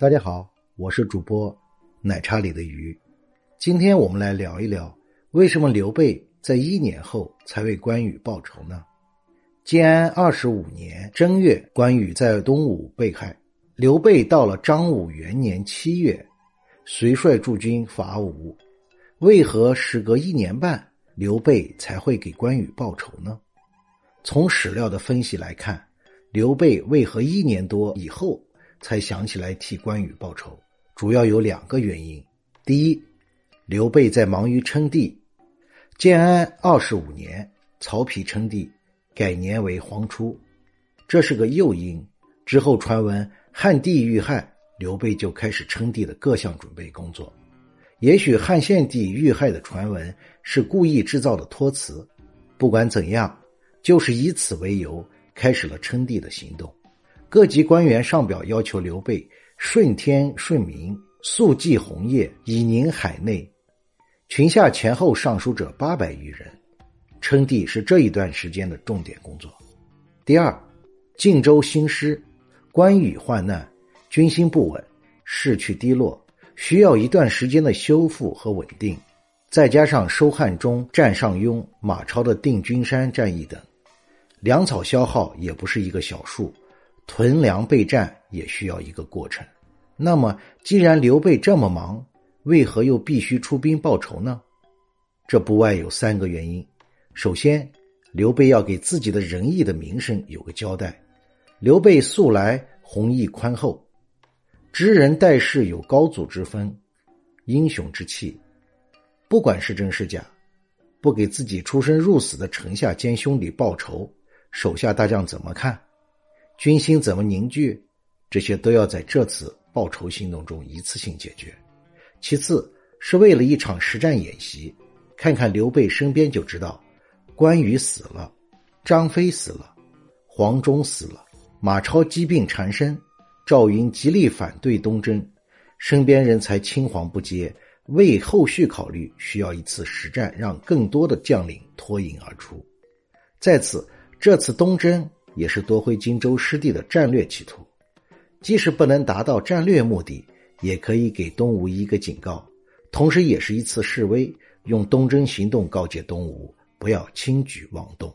大家好，我是主播奶茶里的鱼。今天我们来聊一聊，为什么刘备在一年后才为关羽报仇呢？建安二十五年正月，关羽在东吴被害。刘备到了张武元年七月，随率驻军伐吴。为何时隔一年半，刘备才会给关羽报仇呢？从史料的分析来看，刘备为何一年多以后才想起来替关羽报仇？主要有两个原因。第一，刘备在忙于称帝。建安二十五年，曹丕称帝，改年为黄初，这是个诱因。之后传闻汉帝遇害，刘备就开始称帝的各项准备工作。也许汉献帝遇害的传闻是故意制造的托词。不管怎样。就是以此为由，开始了称帝的行动。各级官员上表要求刘备顺天顺民，速祭红叶，以宁海内。群下前后上书者八百余人。称帝是这一段时间的重点工作。第二，晋州兴师，关羽患难，军心不稳，士气低落，需要一段时间的修复和稳定。再加上收汉中、占上庸、马超的定军山战役等。粮草消耗也不是一个小数，屯粮备战也需要一个过程。那么，既然刘备这么忙，为何又必须出兵报仇呢？这不外有三个原因。首先，刘备要给自己的仁义的名声有个交代。刘备素来弘毅宽厚，知人待事有高祖之风，英雄之气。不管是真是假，不给自己出生入死的城下兼兄弟报仇。手下大将怎么看？军心怎么凝聚？这些都要在这次报仇行动中一次性解决。其次，是为了一场实战演习，看看刘备身边就知道，关羽死了，张飞死了，黄忠死了，马超疾病缠身，赵云极力反对东征，身边人才青黄不接。为后续考虑，需要一次实战，让更多的将领脱颖而出。在此。这次东征也是夺回荆州失地的战略企图，即使不能达到战略目的，也可以给东吴一个警告，同时也是一次示威，用东征行动告诫东吴不要轻举妄动。